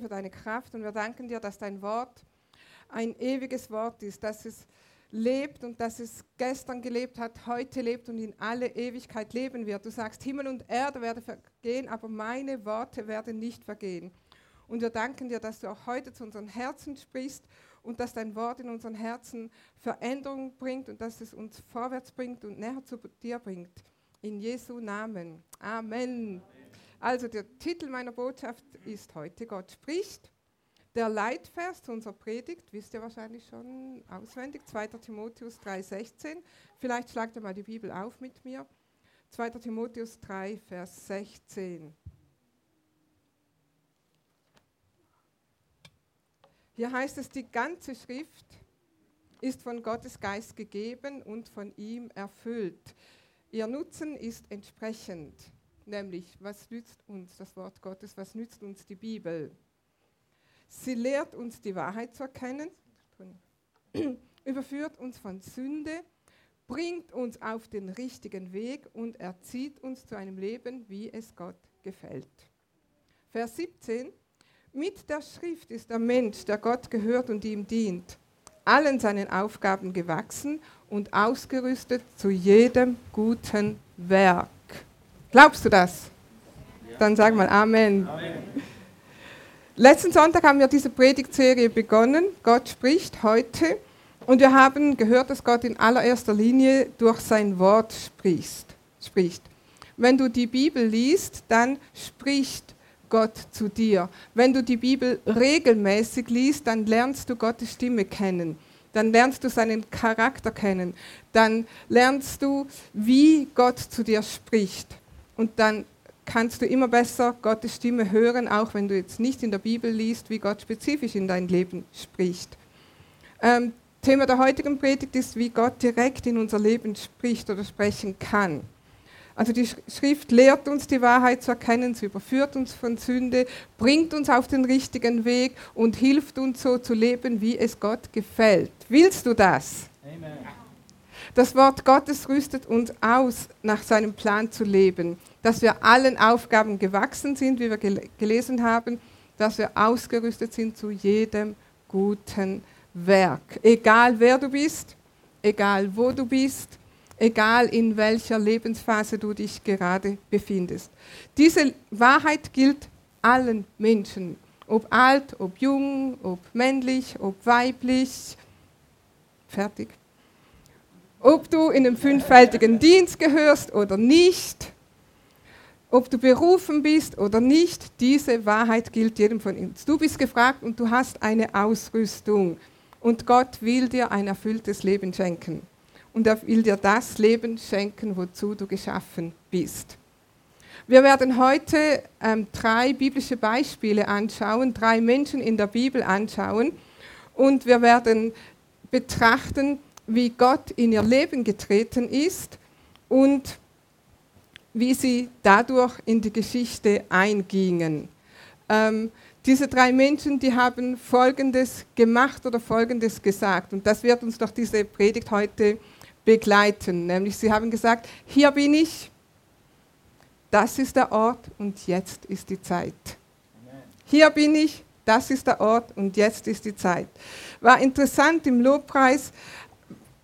für deine Kraft und wir danken dir, dass dein Wort ein ewiges Wort ist, dass es lebt und dass es gestern gelebt hat, heute lebt und in alle Ewigkeit leben wird. Du sagst, Himmel und Erde werden vergehen, aber meine Worte werden nicht vergehen. Und wir danken dir, dass du auch heute zu unseren Herzen sprichst und dass dein Wort in unseren Herzen Veränderung bringt und dass es uns vorwärts bringt und näher zu dir bringt. In Jesu Namen. Amen. Amen. Also der Titel meiner Botschaft ist heute Gott spricht. Der Leitvers unserer Predigt, wisst ihr wahrscheinlich schon auswendig, 2. Timotheus 3,16. Vielleicht schlagt ihr mal die Bibel auf mit mir. 2. Timotheus 3, Vers 16. Hier heißt es, die ganze Schrift ist von Gottes Geist gegeben und von ihm erfüllt. Ihr Nutzen ist entsprechend, nämlich was nützt uns das Wort Gottes, was nützt uns die Bibel? Sie lehrt uns die Wahrheit zu erkennen, überführt uns von Sünde, bringt uns auf den richtigen Weg und erzieht uns zu einem Leben, wie es Gott gefällt. Vers 17. Mit der Schrift ist der Mensch, der Gott gehört und ihm dient, allen seinen Aufgaben gewachsen und ausgerüstet zu jedem guten Werk. Glaubst du das? Dann sag mal Amen. Amen. Letzten Sonntag haben wir diese Predigtserie begonnen. Gott spricht heute. Und wir haben gehört, dass Gott in allererster Linie durch sein Wort spricht. spricht. Wenn du die Bibel liest, dann spricht Gott zu dir. Wenn du die Bibel regelmäßig liest, dann lernst du Gottes Stimme kennen. Dann lernst du seinen Charakter kennen. Dann lernst du, wie Gott zu dir spricht. Und dann kannst du immer besser Gottes Stimme hören, auch wenn du jetzt nicht in der Bibel liest, wie Gott spezifisch in dein Leben spricht. Ähm, Thema der heutigen Predigt ist, wie Gott direkt in unser Leben spricht oder sprechen kann. Also die Schrift lehrt uns die Wahrheit zu erkennen, sie überführt uns von Sünde, bringt uns auf den richtigen Weg und hilft uns so zu leben, wie es Gott gefällt. Willst du das? Amen. Das Wort Gottes rüstet uns aus, nach seinem Plan zu leben dass wir allen Aufgaben gewachsen sind, wie wir gel gelesen haben, dass wir ausgerüstet sind zu jedem guten Werk. Egal wer du bist, egal wo du bist, egal in welcher Lebensphase du dich gerade befindest. Diese Wahrheit gilt allen Menschen, ob alt, ob jung, ob männlich, ob weiblich. Fertig. Ob du in den fünffältigen Dienst gehörst oder nicht, ob du berufen bist oder nicht, diese Wahrheit gilt jedem von uns. Du bist gefragt und du hast eine Ausrüstung. Und Gott will dir ein erfülltes Leben schenken. Und er will dir das Leben schenken, wozu du geschaffen bist. Wir werden heute ähm, drei biblische Beispiele anschauen, drei Menschen in der Bibel anschauen. Und wir werden betrachten, wie Gott in ihr Leben getreten ist und wie sie dadurch in die Geschichte eingingen. Ähm, diese drei Menschen, die haben Folgendes gemacht oder Folgendes gesagt. Und das wird uns durch diese Predigt heute begleiten. Nämlich sie haben gesagt, hier bin ich, das ist der Ort und jetzt ist die Zeit. Hier bin ich, das ist der Ort und jetzt ist die Zeit. War interessant, im Lobpreis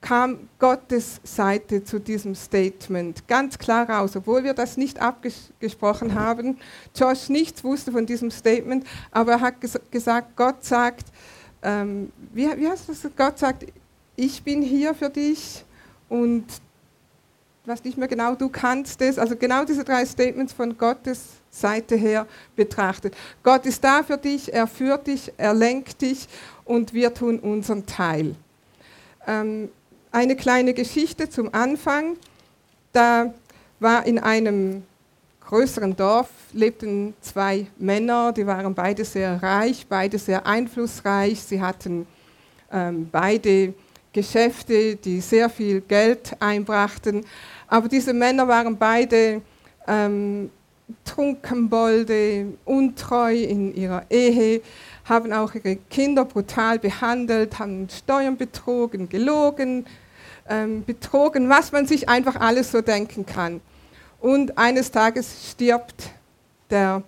kam Gottes Seite zu diesem Statement ganz klar raus, obwohl wir das nicht abgesprochen haben. Josh nichts wusste von diesem Statement, aber er hat ges gesagt, Gott sagt, ähm, wie, wie heißt das? Gott sagt, ich bin hier für dich und was nicht mehr genau, du kannst es. Also genau diese drei Statements von Gottes Seite her betrachtet. Gott ist da für dich, er führt dich, er lenkt dich und wir tun unseren Teil. Ähm, eine kleine Geschichte zum Anfang. Da war in einem größeren Dorf lebten zwei Männer, die waren beide sehr reich, beide sehr einflussreich. Sie hatten ähm, beide Geschäfte, die sehr viel Geld einbrachten. Aber diese Männer waren beide ähm, Trunkenbolde, untreu in ihrer Ehe, haben auch ihre Kinder brutal behandelt, haben Steuern betrogen, gelogen, ähm, betrogen, was man sich einfach alles so denken kann. Und eines Tages stirbt der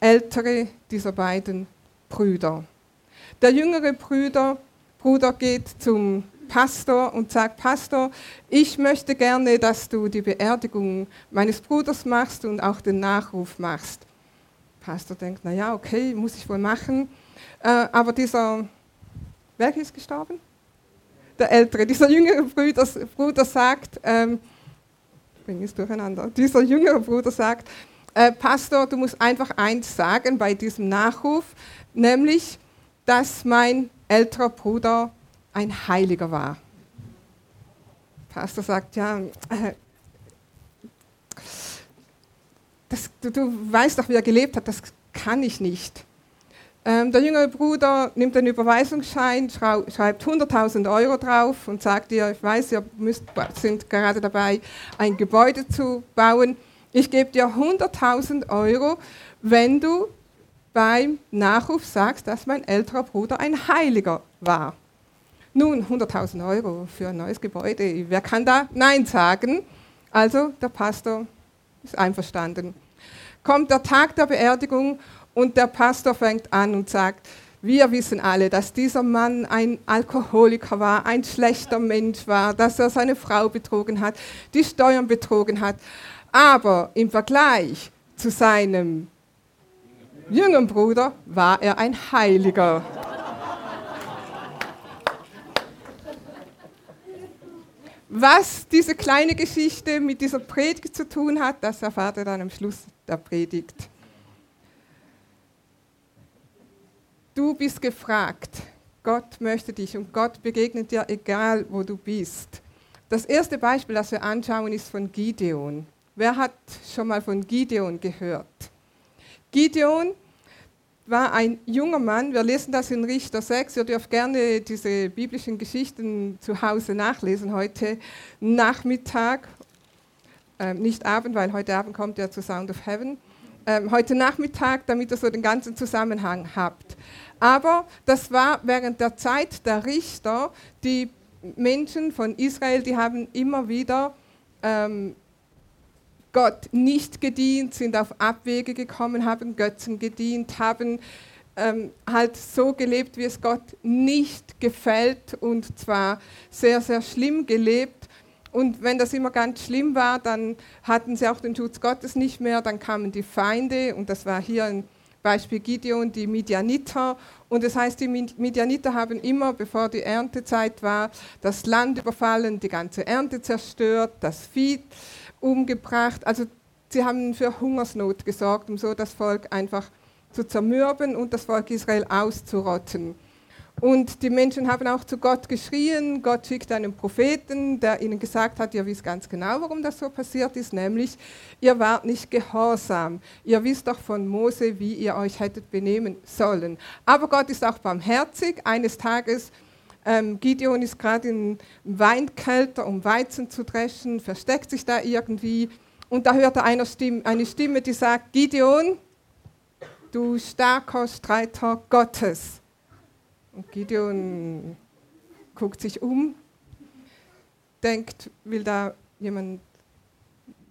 ältere dieser beiden Brüder. Der jüngere Bruder, Bruder geht zum Pastor und sagt, Pastor, ich möchte gerne, dass du die Beerdigung meines Bruders machst und auch den Nachruf machst. Pastor denkt, naja, okay, muss ich wohl machen. Äh, aber dieser, wer ist gestorben? Der Ältere, dieser jüngere Bruder, Bruder sagt, ähm, bring es durcheinander, dieser jüngere Bruder sagt, äh, Pastor, du musst einfach eins sagen bei diesem Nachruf, nämlich, dass mein älterer Bruder ein Heiliger war. Pastor sagt, ja, äh, das, du, du, weißt doch, wie er gelebt hat, das kann ich nicht. Ähm, der jüngere Bruder nimmt einen Überweisungsschein, schreibt 100.000 Euro drauf und sagt ihr, ich weiß, ihr müsst, sind gerade dabei, ein Gebäude zu bauen. Ich gebe dir 100.000 Euro, wenn du beim Nachruf sagst, dass mein älterer Bruder ein Heiliger war. Nun, 100.000 Euro für ein neues Gebäude, wer kann da Nein sagen? Also der Pastor ist einverstanden. Kommt der Tag der Beerdigung und der Pastor fängt an und sagt, wir wissen alle, dass dieser Mann ein Alkoholiker war, ein schlechter Mensch war, dass er seine Frau betrogen hat, die Steuern betrogen hat. Aber im Vergleich zu seinem jüngeren Bruder war er ein Heiliger. Was diese kleine Geschichte mit dieser Predigt zu tun hat, das erfahrt ihr dann am Schluss der Predigt. Du bist gefragt. Gott möchte dich und Gott begegnet dir, egal wo du bist. Das erste Beispiel, das wir anschauen, ist von Gideon. Wer hat schon mal von Gideon gehört? Gideon war ein junger Mann, wir lesen das in Richter 6, ihr dürft gerne diese biblischen Geschichten zu Hause nachlesen heute Nachmittag, äh, nicht Abend, weil heute Abend kommt ja zu Sound of Heaven, äh, heute Nachmittag, damit ihr so den ganzen Zusammenhang habt. Aber das war während der Zeit der Richter, die Menschen von Israel, die haben immer wieder ähm, Gott nicht gedient, sind auf Abwege gekommen, haben Götzen gedient, haben ähm, halt so gelebt, wie es Gott nicht gefällt und zwar sehr, sehr schlimm gelebt. Und wenn das immer ganz schlimm war, dann hatten sie auch den Schutz Gottes nicht mehr, dann kamen die Feinde und das war hier ein Beispiel Gideon, die Midianiter. Und das heißt, die Midianiter haben immer, bevor die Erntezeit war, das Land überfallen, die ganze Ernte zerstört, das Vieh umgebracht. Also sie haben für Hungersnot gesorgt, um so das Volk einfach zu zermürben und das Volk Israel auszurotten. Und die Menschen haben auch zu Gott geschrien. Gott schickt einen Propheten, der ihnen gesagt hat, ihr wisst ganz genau, warum das so passiert ist, nämlich ihr wart nicht gehorsam. Ihr wisst doch von Mose, wie ihr euch hättet benehmen sollen. Aber Gott ist auch barmherzig. Eines Tages ähm, Gideon ist gerade in Weinkelter, um Weizen zu dreschen, versteckt sich da irgendwie. Und da hört er eine Stimme, eine Stimme, die sagt, Gideon, du starker Streiter Gottes. Und Gideon guckt sich um, denkt, will da jemand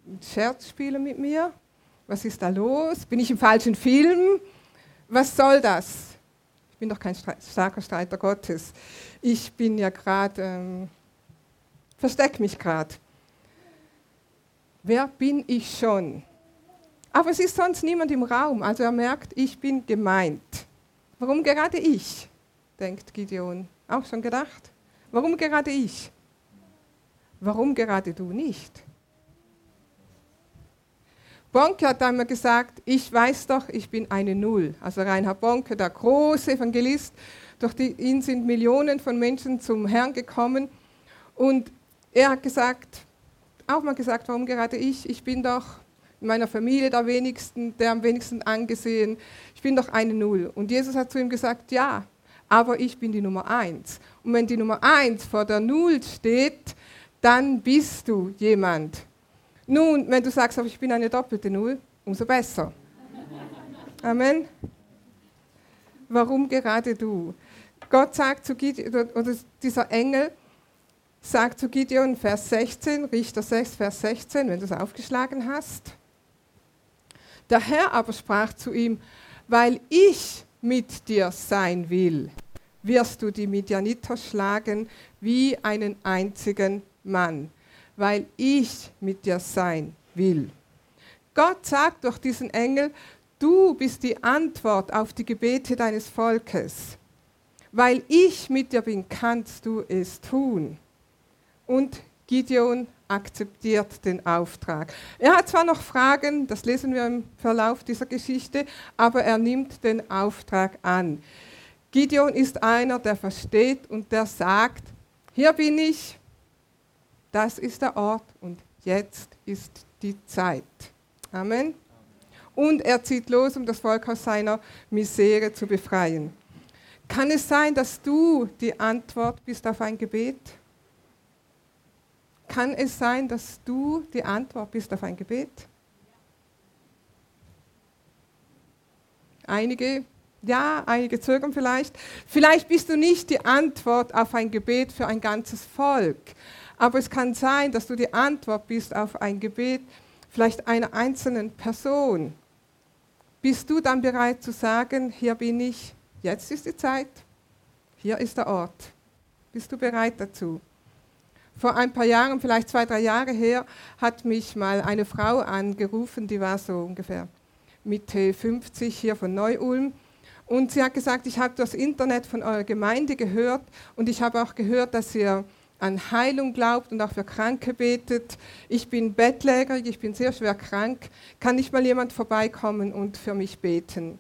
einen Scherz spielen mit mir? Was ist da los? Bin ich im falschen Film? Was soll das? Ich bin doch kein starker Streiter Gottes ich bin ja gerade, ähm, versteck mich gerade. Wer bin ich schon? Aber es ist sonst niemand im Raum, also er merkt, ich bin gemeint. Warum gerade ich? Denkt Gideon. Auch schon gedacht? Warum gerade ich? Warum gerade du nicht? Bonke hat einmal gesagt, ich weiß doch, ich bin eine Null. Also Reinhard Bonke, der große Evangelist, durch die, ihn sind Millionen von Menschen zum Herrn gekommen. Und er hat gesagt, auch mal gesagt, warum gerade ich? Ich bin doch in meiner Familie der wenigsten, der am wenigsten angesehen. Ich bin doch eine Null. Und Jesus hat zu ihm gesagt, ja, aber ich bin die Nummer eins. Und wenn die Nummer eins vor der Null steht, dann bist du jemand. Nun, wenn du sagst, aber ich bin eine doppelte Null, umso besser. Amen. Warum gerade du? Gott sagt zu Gideon, oder dieser Engel sagt zu Gideon, Vers 16, Richter 6, Vers 16, wenn du es aufgeschlagen hast. Der Herr aber sprach zu ihm, weil ich mit dir sein will, wirst du die Midianiter schlagen wie einen einzigen Mann, weil ich mit dir sein will. Gott sagt durch diesen Engel, du bist die Antwort auf die Gebete deines Volkes. Weil ich mit dir bin, kannst du es tun. Und Gideon akzeptiert den Auftrag. Er hat zwar noch Fragen, das lesen wir im Verlauf dieser Geschichte, aber er nimmt den Auftrag an. Gideon ist einer, der versteht und der sagt, hier bin ich, das ist der Ort und jetzt ist die Zeit. Amen. Und er zieht los, um das Volk aus seiner Misere zu befreien. Kann es sein, dass du die Antwort bist auf ein Gebet? Kann es sein, dass du die Antwort bist auf ein Gebet? Einige, ja, einige zögern vielleicht. Vielleicht bist du nicht die Antwort auf ein Gebet für ein ganzes Volk. Aber es kann sein, dass du die Antwort bist auf ein Gebet vielleicht einer einzelnen Person. Bist du dann bereit zu sagen, hier bin ich, jetzt ist die Zeit, hier ist der Ort. Bist du bereit dazu? Vor ein paar Jahren, vielleicht zwei, drei Jahre her, hat mich mal eine Frau angerufen, die war so ungefähr Mitte 50 hier von Neu-Ulm. Und sie hat gesagt, ich habe das Internet von eurer Gemeinde gehört und ich habe auch gehört, dass ihr an Heilung glaubt und auch für Kranke betet. Ich bin bettlägerig, ich bin sehr schwer krank. Kann nicht mal jemand vorbeikommen und für mich beten?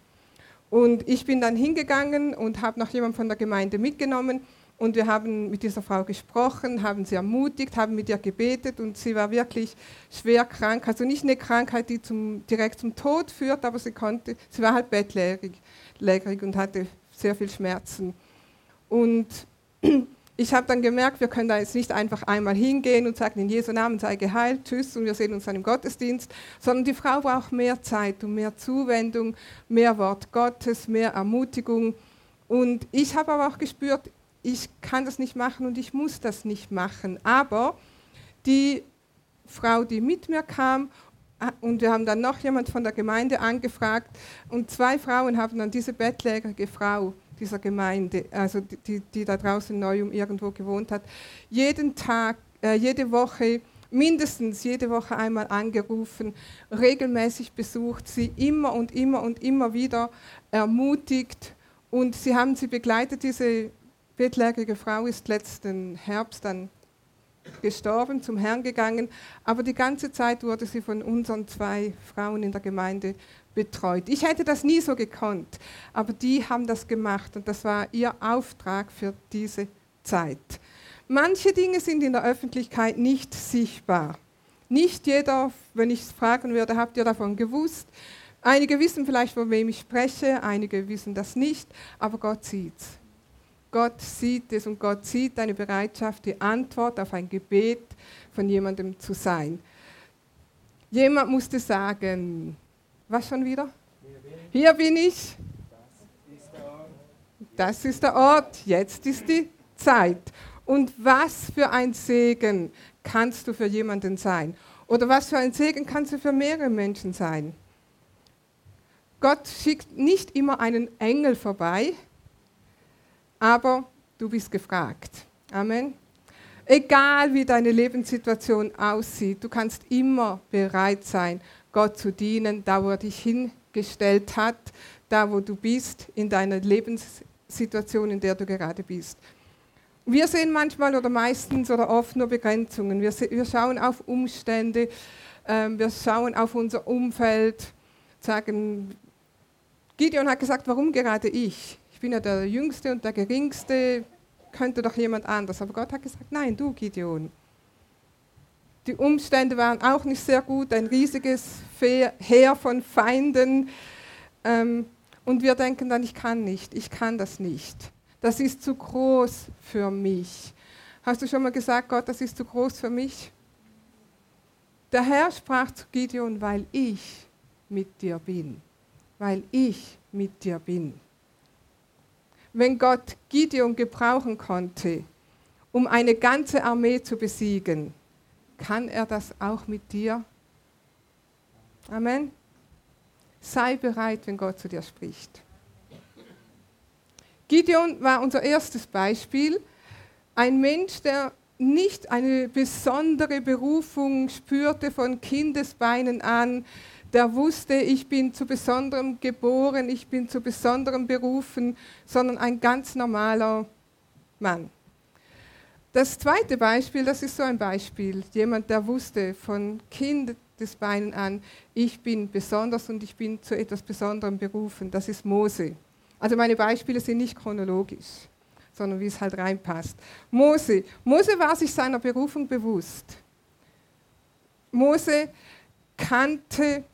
Und ich bin dann hingegangen und habe noch jemanden von der Gemeinde mitgenommen und wir haben mit dieser Frau gesprochen, haben sie ermutigt, haben mit ihr gebetet und sie war wirklich schwer krank. Also nicht eine Krankheit, die zum, direkt zum Tod führt, aber sie, konnte, sie war halt bettlägerig und hatte sehr viel Schmerzen. Und ich habe dann gemerkt, wir können da jetzt nicht einfach einmal hingehen und sagen, in Jesu Namen sei geheilt, tschüss und wir sehen uns dann im Gottesdienst, sondern die Frau braucht mehr Zeit und mehr Zuwendung, mehr Wort Gottes, mehr Ermutigung. Und ich habe aber auch gespürt, ich kann das nicht machen und ich muss das nicht machen. Aber die Frau, die mit mir kam, und wir haben dann noch jemand von der Gemeinde angefragt, und zwei Frauen haben dann diese bettlägerige Frau dieser Gemeinde, also die, die da draußen neu um irgendwo gewohnt hat, jeden Tag, äh, jede Woche, mindestens jede Woche einmal angerufen, regelmäßig besucht, sie immer und immer und immer wieder ermutigt und sie haben sie begleitet. Diese bettlägerige Frau ist letzten Herbst dann gestorben, zum Herrn gegangen, aber die ganze Zeit wurde sie von unseren zwei Frauen in der Gemeinde betreut. Ich hätte das nie so gekonnt, aber die haben das gemacht und das war ihr Auftrag für diese Zeit. Manche Dinge sind in der Öffentlichkeit nicht sichtbar. Nicht jeder, wenn ich es fragen würde, habt ihr davon gewusst? Einige wissen vielleicht, von wem ich spreche, einige wissen das nicht, aber Gott sieht es. Gott sieht es und Gott sieht deine Bereitschaft, die Antwort auf ein Gebet von jemandem zu sein. Jemand musste sagen, was schon wieder? Hier bin ich. Das ist der Ort. Jetzt ist die Zeit. Und was für ein Segen kannst du für jemanden sein? Oder was für ein Segen kannst du für mehrere Menschen sein? Gott schickt nicht immer einen Engel vorbei, aber du bist gefragt. Amen. Egal wie deine Lebenssituation aussieht, du kannst immer bereit sein, Gott zu dienen, da wo er dich hingestellt hat, da wo du bist, in deiner Lebenssituation, in der du gerade bist. Wir sehen manchmal oder meistens oder oft nur Begrenzungen. Wir, wir schauen auf Umstände, ähm, wir schauen auf unser Umfeld, sagen, Gideon hat gesagt, warum gerade? Ich bin ja der Jüngste und der Geringste, könnte doch jemand anders. Aber Gott hat gesagt, nein, du Gideon. Die Umstände waren auch nicht sehr gut, ein riesiges Heer von Feinden. Ähm, und wir denken dann, ich kann nicht, ich kann das nicht. Das ist zu groß für mich. Hast du schon mal gesagt, Gott, das ist zu groß für mich? Der Herr sprach zu Gideon, weil ich mit dir bin. Weil ich mit dir bin. Wenn Gott Gideon gebrauchen konnte, um eine ganze Armee zu besiegen, kann er das auch mit dir? Amen. Sei bereit, wenn Gott zu dir spricht. Gideon war unser erstes Beispiel. Ein Mensch, der nicht eine besondere Berufung spürte von Kindesbeinen an, der wusste, ich bin zu besonderem geboren, ich bin zu besonderem berufen, sondern ein ganz normaler Mann. Das zweite Beispiel, das ist so ein Beispiel, jemand, der wusste von Kindesbeinen an, ich bin besonders und ich bin zu etwas Besonderem berufen, das ist Mose. Also meine Beispiele sind nicht chronologisch, sondern wie es halt reinpasst. Mose. Mose war sich seiner Berufung bewusst. Mose kannte,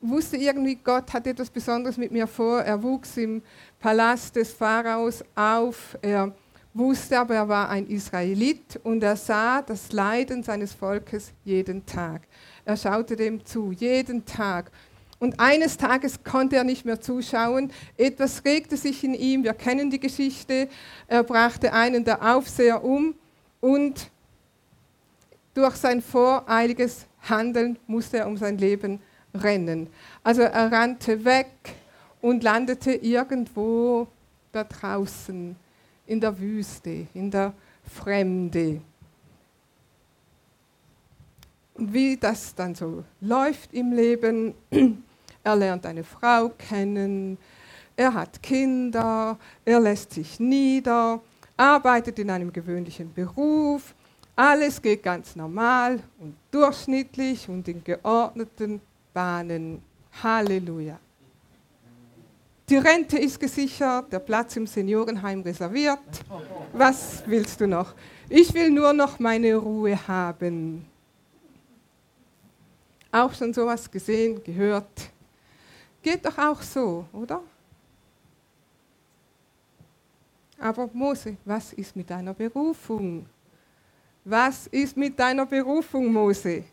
wusste irgendwie, Gott hat etwas Besonderes mit mir vor. Er wuchs im Palast des Pharaos auf. Er wusste aber, er war ein Israelit und er sah das Leiden seines Volkes jeden Tag. Er schaute dem zu, jeden Tag. Und eines Tages konnte er nicht mehr zuschauen. Etwas regte sich in ihm. Wir kennen die Geschichte. Er brachte einen der Aufseher um und durch sein voreiliges Handeln musste er um sein Leben rennen. Also er rannte weg und landete irgendwo da draußen in der Wüste, in der Fremde. Wie das dann so läuft im Leben, er lernt eine Frau kennen, er hat Kinder, er lässt sich nieder, arbeitet in einem gewöhnlichen Beruf, alles geht ganz normal und durchschnittlich und in geordneten Bahnen. Halleluja. Die Rente ist gesichert, der Platz im Seniorenheim reserviert. Was willst du noch? Ich will nur noch meine Ruhe haben. Auch schon sowas gesehen, gehört. Geht doch auch so, oder? Aber Mose, was ist mit deiner Berufung? Was ist mit deiner Berufung, Mose?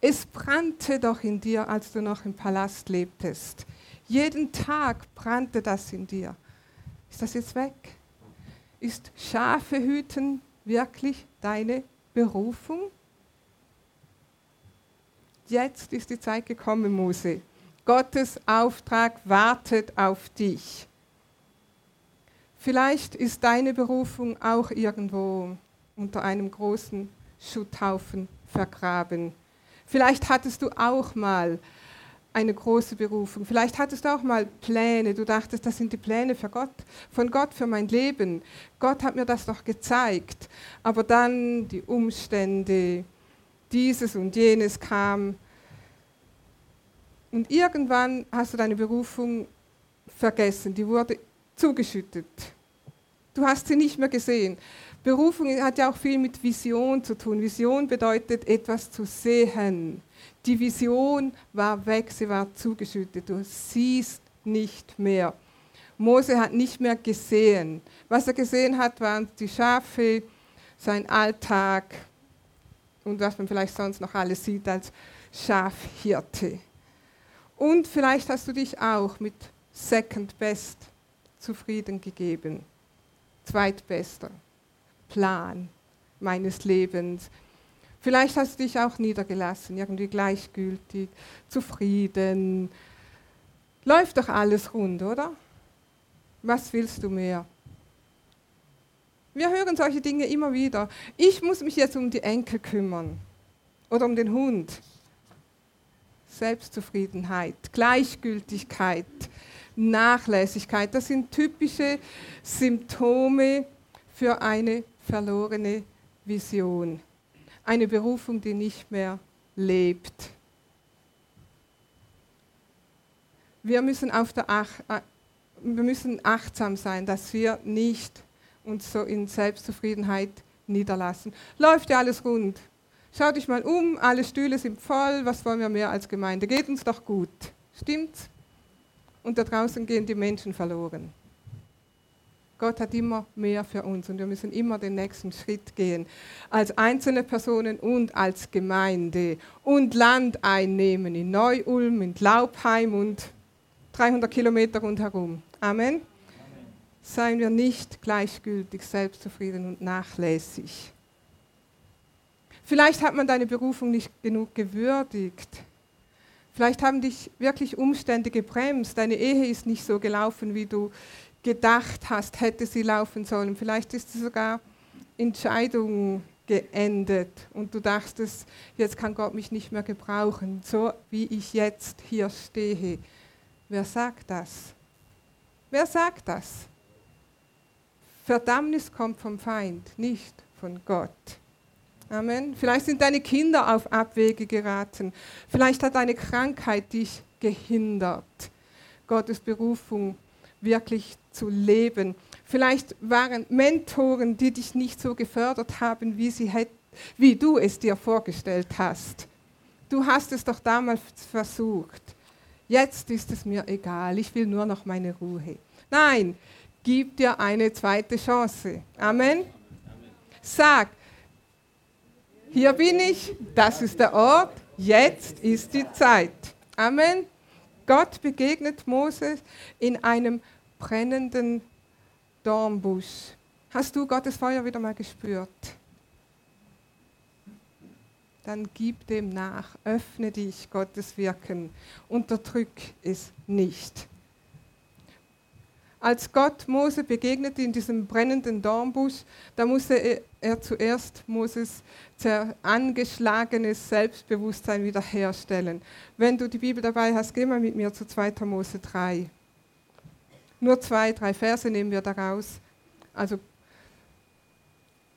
Es brannte doch in dir, als du noch im Palast lebtest. Jeden Tag brannte das in dir. Ist das jetzt weg? Ist Schafe hüten wirklich deine Berufung? Jetzt ist die Zeit gekommen, Mose. Gottes Auftrag wartet auf dich. Vielleicht ist deine Berufung auch irgendwo unter einem großen Schutthaufen vergraben. Vielleicht hattest du auch mal eine große Berufung. Vielleicht hattest du auch mal Pläne. Du dachtest, das sind die Pläne für Gott, von Gott für mein Leben. Gott hat mir das doch gezeigt. Aber dann die Umstände, dieses und jenes kam und irgendwann hast du deine Berufung vergessen, die wurde zugeschüttet. Du hast sie nicht mehr gesehen. Berufung hat ja auch viel mit Vision zu tun. Vision bedeutet etwas zu sehen. Die Vision war weg, sie war zugeschüttet. Du siehst nicht mehr. Mose hat nicht mehr gesehen. Was er gesehen hat, waren die Schafe, sein Alltag und was man vielleicht sonst noch alles sieht als Schafhirte. Und vielleicht hast du dich auch mit Second Best zufrieden gegeben. Zweitbester Plan meines Lebens. Vielleicht hast du dich auch niedergelassen, irgendwie gleichgültig, zufrieden. Läuft doch alles rund, oder? Was willst du mehr? Wir hören solche Dinge immer wieder. Ich muss mich jetzt um die Enkel kümmern oder um den Hund. Selbstzufriedenheit, Gleichgültigkeit, Nachlässigkeit. Das sind typische Symptome für eine verlorene Vision. Eine Berufung, die nicht mehr lebt. Wir müssen, auf der Ach äh, wir müssen achtsam sein, dass wir nicht uns so in Selbstzufriedenheit niederlassen. Läuft ja alles rund. Schau dich mal um, alle Stühle sind voll, was wollen wir mehr als Gemeinde? Geht uns doch gut. Stimmt's? Und da draußen gehen die Menschen verloren. Gott hat immer mehr für uns und wir müssen immer den nächsten Schritt gehen. Als einzelne Personen und als Gemeinde und Land einnehmen in Neu-Ulm, in Laubheim und 300 Kilometer rundherum. Amen. Amen. Seien wir nicht gleichgültig, selbstzufrieden und nachlässig. Vielleicht hat man deine Berufung nicht genug gewürdigt. Vielleicht haben dich wirklich Umstände gebremst. Deine Ehe ist nicht so gelaufen, wie du gedacht hast, hätte sie laufen sollen. Vielleicht ist es sogar Entscheidung geendet und du dachtest, jetzt kann Gott mich nicht mehr gebrauchen, so wie ich jetzt hier stehe. Wer sagt das? Wer sagt das? Verdammnis kommt vom Feind, nicht von Gott. Amen. Vielleicht sind deine Kinder auf Abwege geraten. Vielleicht hat eine Krankheit dich gehindert, Gottes Berufung wirklich zu leben. Vielleicht waren Mentoren, die dich nicht so gefördert haben, wie, sie hätt, wie du es dir vorgestellt hast. Du hast es doch damals versucht. Jetzt ist es mir egal, ich will nur noch meine Ruhe. Nein, gib dir eine zweite Chance. Amen. Sag, hier bin ich, das ist der Ort, jetzt ist die Zeit. Amen. Gott begegnet Moses in einem brennenden Dornbusch. Hast du Gottes Feuer wieder mal gespürt? Dann gib dem nach, öffne dich Gottes Wirken, unterdrück es nicht. Als Gott Mose begegnete in diesem brennenden Dornbusch, da musste er, er zuerst Moses angeschlagenes Selbstbewusstsein wiederherstellen. Wenn du die Bibel dabei hast, geh mal mit mir zu 2. Mose 3. Nur zwei, drei Verse nehmen wir daraus. Also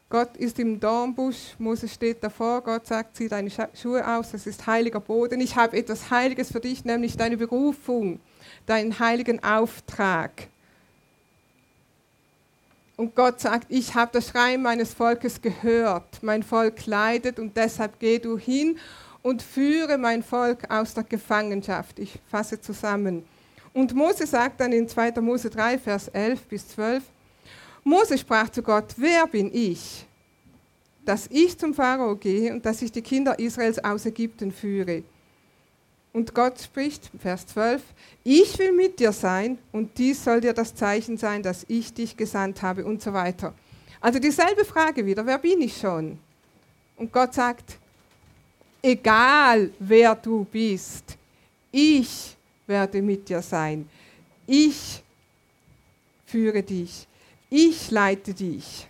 Gott ist im Dornbusch, Mose steht davor, Gott sagt, zieh deine Schuhe aus, das ist heiliger Boden. Ich habe etwas Heiliges für dich, nämlich deine Berufung, deinen heiligen Auftrag. Und Gott sagt, ich habe das Schreien meines Volkes gehört. Mein Volk leidet und deshalb geh du hin und führe mein Volk aus der Gefangenschaft. Ich fasse zusammen. Und Mose sagt dann in 2. Mose 3, Vers 11 bis 12, Mose sprach zu Gott, wer bin ich, dass ich zum Pharao gehe und dass ich die Kinder Israels aus Ägypten führe? Und Gott spricht, Vers 12, ich will mit dir sein und dies soll dir das Zeichen sein, dass ich dich gesandt habe und so weiter. Also dieselbe Frage wieder, wer bin ich schon? Und Gott sagt, egal wer du bist, ich werde mit dir sein. Ich führe dich. Ich leite dich.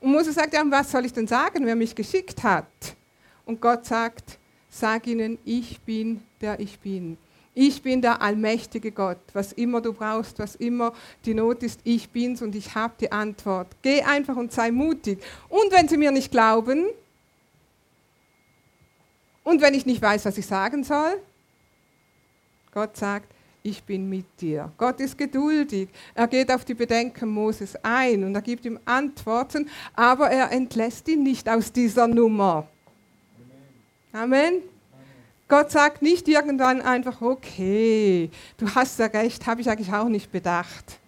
Und Mose sagt, ja, was soll ich denn sagen, wer mich geschickt hat? Und Gott sagt, sag ihnen, ich bin der ich bin. Ich bin der allmächtige Gott. Was immer du brauchst, was immer die Not ist, ich bin's und ich habe die Antwort. Geh einfach und sei mutig. Und wenn sie mir nicht glauben und wenn ich nicht weiß, was ich sagen soll, Gott sagt, ich bin mit dir. Gott ist geduldig. Er geht auf die Bedenken Moses ein und er gibt ihm Antworten, aber er entlässt ihn nicht aus dieser Nummer. Amen. Gott sagt nicht irgendwann einfach, okay, du hast ja recht, habe ich eigentlich auch nicht bedacht.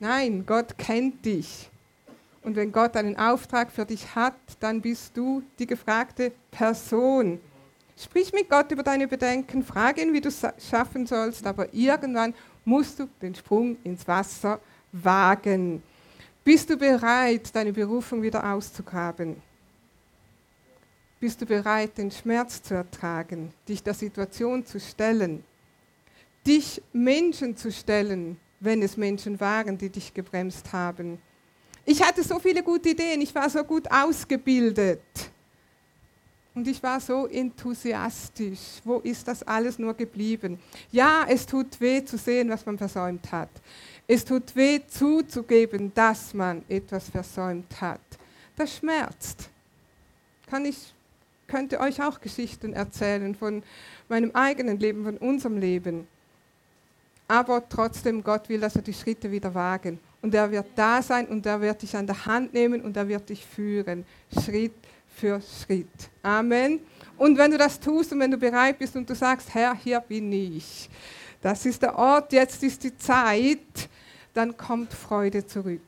Nein, Gott kennt dich. Und wenn Gott einen Auftrag für dich hat, dann bist du die gefragte Person. Sprich mit Gott über deine Bedenken, frage ihn, wie du es schaffen sollst, aber irgendwann musst du den Sprung ins Wasser wagen. Bist du bereit, deine Berufung wieder auszugraben? Bist du bereit, den Schmerz zu ertragen, dich der Situation zu stellen, dich Menschen zu stellen, wenn es Menschen waren, die dich gebremst haben? Ich hatte so viele gute Ideen, ich war so gut ausgebildet und ich war so enthusiastisch. Wo ist das alles nur geblieben? Ja, es tut weh zu sehen, was man versäumt hat. Es tut weh zuzugeben, dass man etwas versäumt hat. Das schmerzt. Kann ich könnte euch auch Geschichten erzählen von meinem eigenen Leben, von unserem Leben. Aber trotzdem, Gott will, dass wir die Schritte wieder wagen. Und er wird da sein und er wird dich an der Hand nehmen und er wird dich führen, Schritt für Schritt. Amen. Und wenn du das tust und wenn du bereit bist und du sagst, Herr, hier bin ich, das ist der Ort, jetzt ist die Zeit, dann kommt Freude zurück.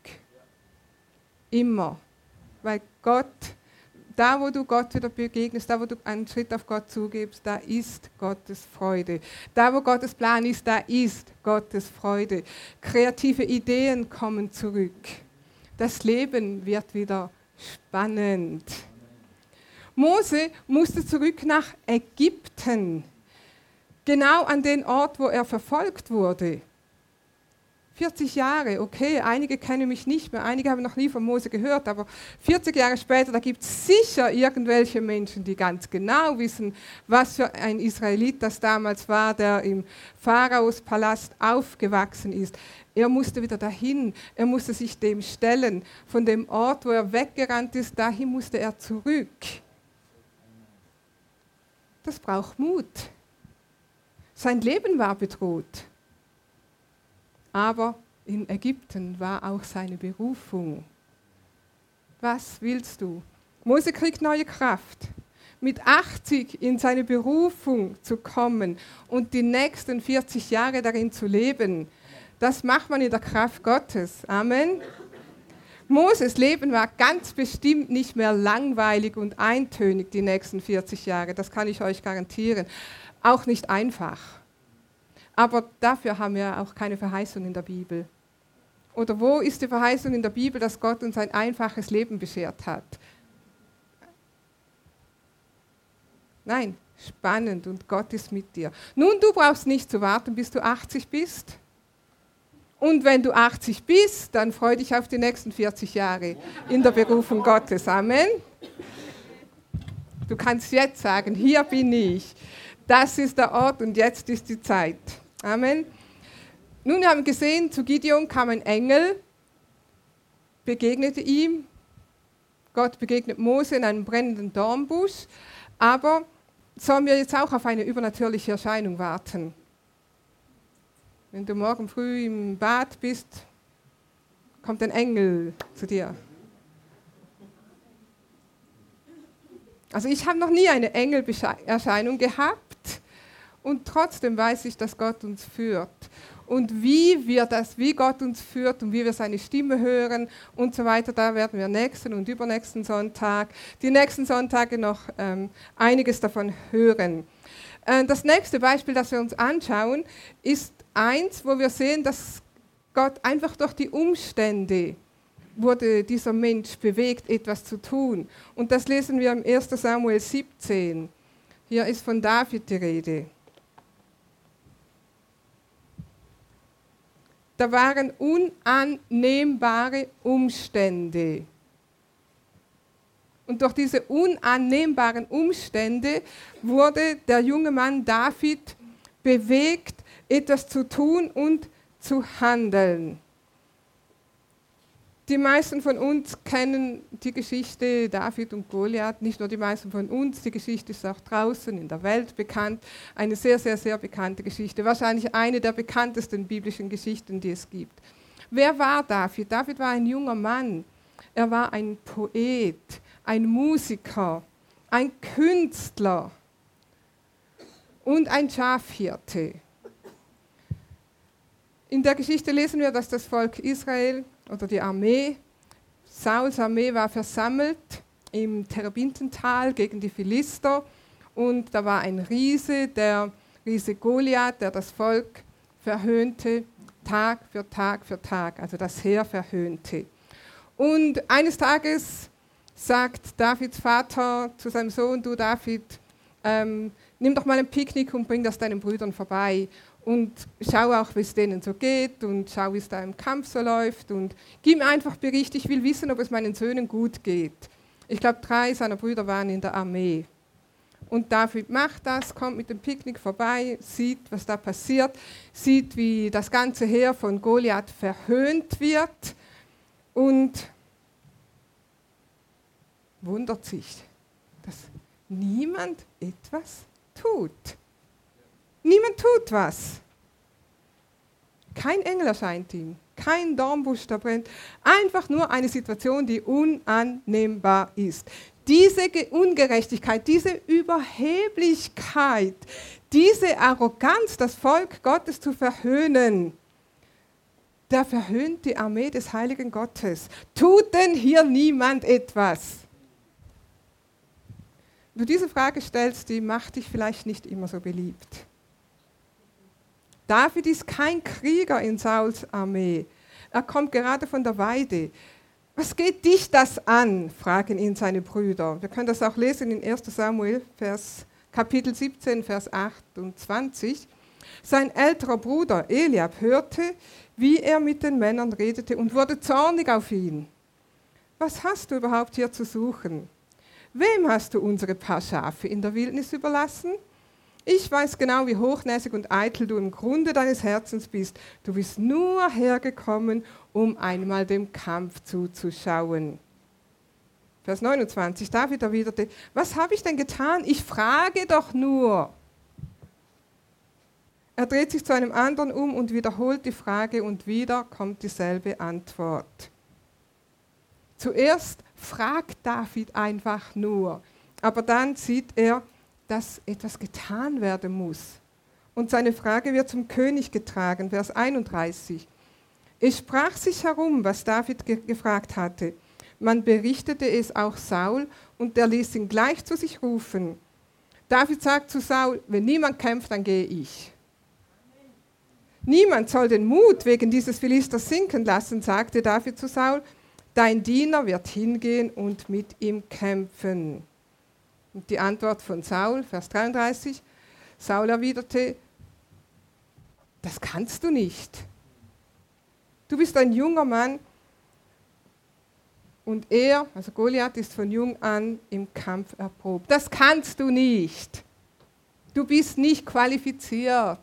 Immer. Weil Gott da, wo du Gott wieder begegnest, da, wo du einen Schritt auf Gott zugibst, da ist Gottes Freude. Da, wo Gottes Plan ist, da ist Gottes Freude. Kreative Ideen kommen zurück. Das Leben wird wieder spannend. Mose musste zurück nach Ägypten. Genau an den Ort, wo er verfolgt wurde. 40 Jahre, okay, einige kennen mich nicht mehr, einige haben noch nie von Mose gehört, aber 40 Jahre später, da gibt es sicher irgendwelche Menschen, die ganz genau wissen, was für ein Israelit das damals war, der im Pharaos Palast aufgewachsen ist. Er musste wieder dahin, er musste sich dem stellen. Von dem Ort, wo er weggerannt ist, dahin musste er zurück. Das braucht Mut. Sein Leben war bedroht. Aber in Ägypten war auch seine Berufung. Was willst du? Mose kriegt neue Kraft. Mit 80 in seine Berufung zu kommen und die nächsten 40 Jahre darin zu leben, das macht man in der Kraft Gottes. Amen. Moses Leben war ganz bestimmt nicht mehr langweilig und eintönig die nächsten 40 Jahre, das kann ich euch garantieren. Auch nicht einfach. Aber dafür haben wir auch keine Verheißung in der Bibel. Oder wo ist die Verheißung in der Bibel, dass Gott uns ein einfaches Leben beschert hat? Nein, spannend und Gott ist mit dir. Nun, du brauchst nicht zu warten, bis du 80 bist. Und wenn du 80 bist, dann freu dich auf die nächsten 40 Jahre in der Berufung Gottes. Amen. Du kannst jetzt sagen, hier bin ich. Das ist der Ort und jetzt ist die Zeit. Amen. Nun haben wir gesehen, zu Gideon kam ein Engel, begegnete ihm. Gott begegnet Mose in einem brennenden Dornbusch. Aber sollen wir jetzt auch auf eine übernatürliche Erscheinung warten? Wenn du morgen früh im Bad bist, kommt ein Engel zu dir. Also ich habe noch nie eine Engelerscheinung gehabt. Und trotzdem weiß ich, dass Gott uns führt. Und wie wir das, wie Gott uns führt und wie wir seine Stimme hören und so weiter, da werden wir nächsten und übernächsten Sonntag, die nächsten Sonntage noch ähm, einiges davon hören. Äh, das nächste Beispiel, das wir uns anschauen, ist eins, wo wir sehen, dass Gott einfach durch die Umstände wurde dieser Mensch bewegt, etwas zu tun. Und das lesen wir im 1. Samuel 17. Hier ist von David die Rede. Da waren unannehmbare Umstände. Und durch diese unannehmbaren Umstände wurde der junge Mann David bewegt, etwas zu tun und zu handeln. Die meisten von uns kennen die Geschichte David und Goliath, nicht nur die meisten von uns, die Geschichte ist auch draußen in der Welt bekannt. Eine sehr, sehr, sehr bekannte Geschichte, wahrscheinlich eine der bekanntesten biblischen Geschichten, die es gibt. Wer war David? David war ein junger Mann. Er war ein Poet, ein Musiker, ein Künstler und ein Schafhirte. In der Geschichte lesen wir, dass das Volk Israel oder die Armee, Sauls Armee war versammelt im Terebintental gegen die Philister. Und da war ein Riese, der Riese Goliath, der das Volk verhöhnte, Tag für Tag für Tag, also das Heer verhöhnte. Und eines Tages sagt Davids Vater zu seinem Sohn, du David, ähm, nimm doch mal ein Picknick und bring das deinen Brüdern vorbei und schau auch, wie es denen so geht und schau, wie es da im Kampf so läuft und gib mir einfach Bericht, ich will wissen, ob es meinen Söhnen gut geht. Ich glaube, drei seiner Brüder waren in der Armee. Und David macht das, kommt mit dem Picknick vorbei, sieht, was da passiert, sieht, wie das ganze Heer von Goliath verhöhnt wird und wundert sich, dass niemand etwas tut. Niemand tut was. Kein Engel erscheint ihm, kein Dornbusch, der brennt. Einfach nur eine Situation, die unannehmbar ist. Diese Ungerechtigkeit, diese Überheblichkeit, diese Arroganz, das Volk Gottes zu verhöhnen, der verhöhnt die Armee des heiligen Gottes. Tut denn hier niemand etwas? Wenn du diese Frage stellst, die macht dich vielleicht nicht immer so beliebt. David ist kein Krieger in Sauls Armee. Er kommt gerade von der Weide. Was geht dich das an? fragen ihn seine Brüder. Wir können das auch lesen in 1 Samuel, Vers, Kapitel 17, Vers 28. Sein älterer Bruder Eliab hörte, wie er mit den Männern redete und wurde zornig auf ihn. Was hast du überhaupt hier zu suchen? Wem hast du unsere paar Schafe in der Wildnis überlassen? Ich weiß genau, wie hochnäsig und eitel du im Grunde deines Herzens bist. Du bist nur hergekommen, um einmal dem Kampf zuzuschauen. Vers 29, David erwiderte, was habe ich denn getan? Ich frage doch nur. Er dreht sich zu einem anderen um und wiederholt die Frage und wieder kommt dieselbe Antwort. Zuerst fragt David einfach nur, aber dann sieht er, dass etwas getan werden muss. Und seine Frage wird zum König getragen, Vers 31. Es sprach sich herum, was David ge gefragt hatte. Man berichtete es auch Saul und er ließ ihn gleich zu sich rufen. David sagt zu Saul, wenn niemand kämpft, dann gehe ich. Niemand soll den Mut wegen dieses Philisters sinken lassen, sagte David zu Saul. Dein Diener wird hingehen und mit ihm kämpfen. Und die Antwort von Saul, Vers 33, Saul erwiderte, das kannst du nicht. Du bist ein junger Mann und er, also Goliath, ist von jung an im Kampf erprobt. Das kannst du nicht. Du bist nicht qualifiziert.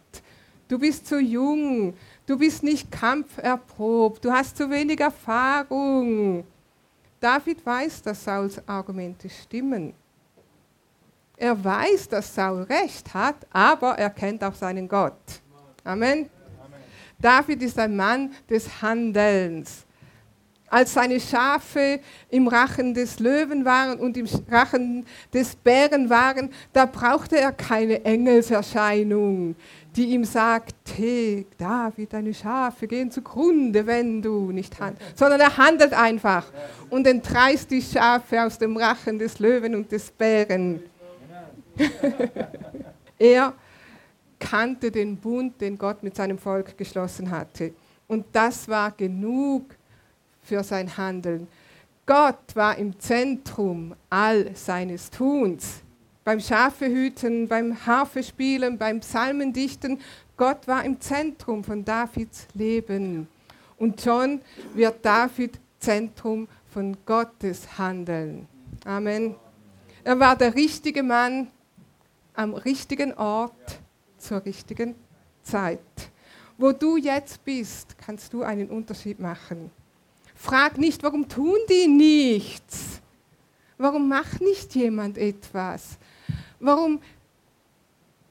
Du bist zu jung. Du bist nicht kampferprobt. Du hast zu wenig Erfahrung. David weiß, dass Sauls Argumente stimmen. Er weiß, dass Saul recht hat, aber er kennt auch seinen Gott. Amen. David ist ein Mann des Handelns. Als seine Schafe im Rachen des Löwen waren und im Rachen des Bären waren, da brauchte er keine Engelserscheinung, die ihm sagt, hey, David, deine Schafe gehen zugrunde, wenn du nicht handelst. Sondern er handelt einfach und entreißt die Schafe aus dem Rachen des Löwen und des Bären. er kannte den Bund, den Gott mit seinem Volk geschlossen hatte. Und das war genug für sein Handeln. Gott war im Zentrum all seines Tuns. Beim Schafehüten, beim Harfespielen, beim Psalmendichten. Gott war im Zentrum von Davids Leben. Und schon wird David Zentrum von Gottes Handeln. Amen. Er war der richtige Mann am richtigen Ort zur richtigen Zeit. Wo du jetzt bist, kannst du einen Unterschied machen. Frag nicht, warum tun die nichts? Warum macht nicht jemand etwas? Warum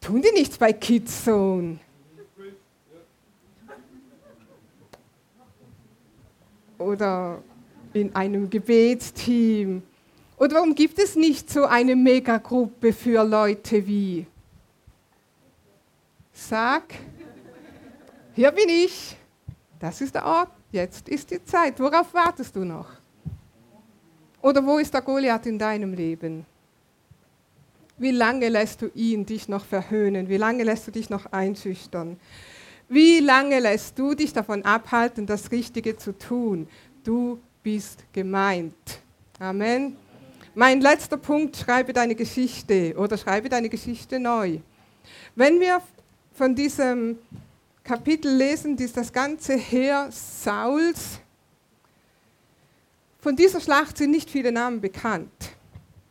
tun die nichts bei Kidzone? Oder in einem Gebetsteam oder warum gibt es nicht so eine Megagruppe für Leute wie? Sag, hier bin ich, das ist der Ort, jetzt ist die Zeit. Worauf wartest du noch? Oder wo ist der Goliath in deinem Leben? Wie lange lässt du ihn dich noch verhöhnen? Wie lange lässt du dich noch einschüchtern? Wie lange lässt du dich davon abhalten, das Richtige zu tun? Du bist gemeint. Amen. Mein letzter Punkt, schreibe deine Geschichte oder schreibe deine Geschichte neu. Wenn wir von diesem Kapitel lesen, ist das ganze Heer Sauls, von dieser Schlacht sind nicht viele Namen bekannt.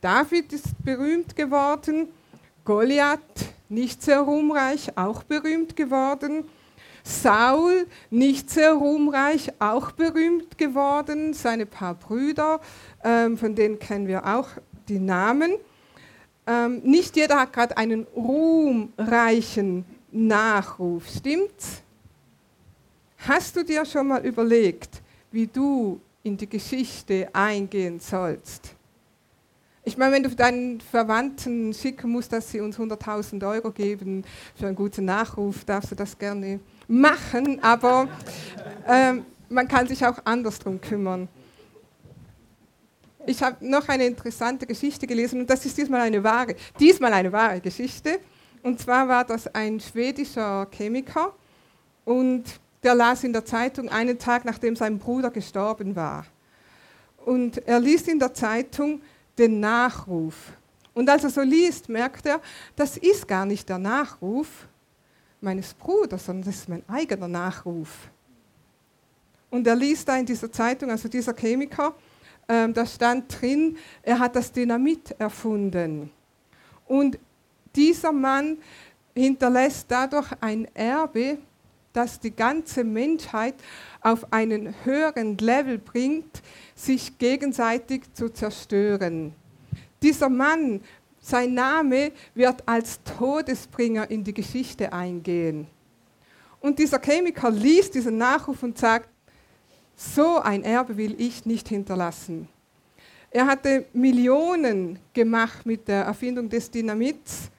David ist berühmt geworden, Goliath nicht sehr ruhmreich, auch berühmt geworden. Saul, nicht sehr ruhmreich, auch berühmt geworden. Seine paar Brüder, ähm, von denen kennen wir auch die Namen. Ähm, nicht jeder hat gerade einen ruhmreichen Nachruf, stimmt's? Hast du dir schon mal überlegt, wie du in die Geschichte eingehen sollst? Ich meine, wenn du deinen Verwandten schicken musst, dass sie uns 100.000 Euro geben für einen guten Nachruf, darfst du das gerne machen, aber ähm, man kann sich auch anders darum kümmern. Ich habe noch eine interessante Geschichte gelesen und das ist diesmal eine wahre, diesmal eine wahre Geschichte. Und zwar war das ein schwedischer Chemiker und der las in der Zeitung einen Tag, nachdem sein Bruder gestorben war. Und er liest in der Zeitung den Nachruf. Und als er so liest, merkt er, das ist gar nicht der Nachruf meines Bruders, sondern das ist mein eigener Nachruf. Und er liest da in dieser Zeitung, also dieser Chemiker, ähm, da stand drin, er hat das Dynamit erfunden. Und dieser Mann hinterlässt dadurch ein Erbe, das die ganze Menschheit auf einen höheren Level bringt, sich gegenseitig zu zerstören. Dieser Mann, sein Name wird als Todesbringer in die Geschichte eingehen. Und dieser Chemiker liest diesen Nachruf und sagt, so ein Erbe will ich nicht hinterlassen. Er hatte Millionen gemacht mit der Erfindung des Dynamits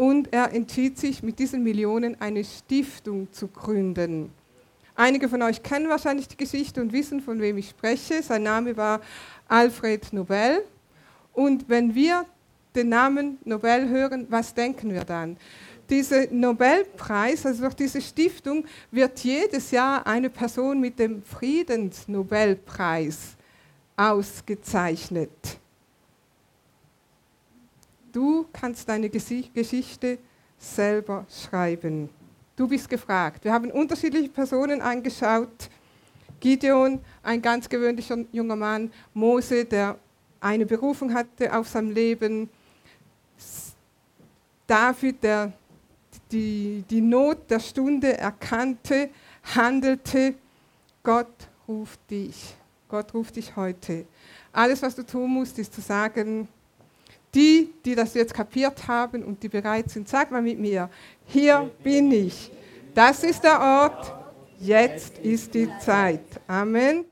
und er entschied sich, mit diesen Millionen eine Stiftung zu gründen. Einige von euch kennen wahrscheinlich die Geschichte und wissen, von wem ich spreche. Sein Name war Alfred Nobel. Und wenn wir den Namen Nobel hören, was denken wir dann? Dieser Nobelpreis, also durch diese Stiftung, wird jedes Jahr eine Person mit dem Friedensnobelpreis ausgezeichnet. Du kannst deine Geschichte selber schreiben. Du bist gefragt. Wir haben unterschiedliche Personen angeschaut. Gideon, ein ganz gewöhnlicher junger Mann. Mose, der eine Berufung hatte auf sein Leben. David, der die, die Not der Stunde erkannte, handelte. Gott ruft dich. Gott ruft dich heute. Alles, was du tun musst, ist zu sagen, die, die das jetzt kapiert haben und die bereit sind, sag mal mit mir, hier bin ich. Das ist der Ort, jetzt ist die Zeit. Amen.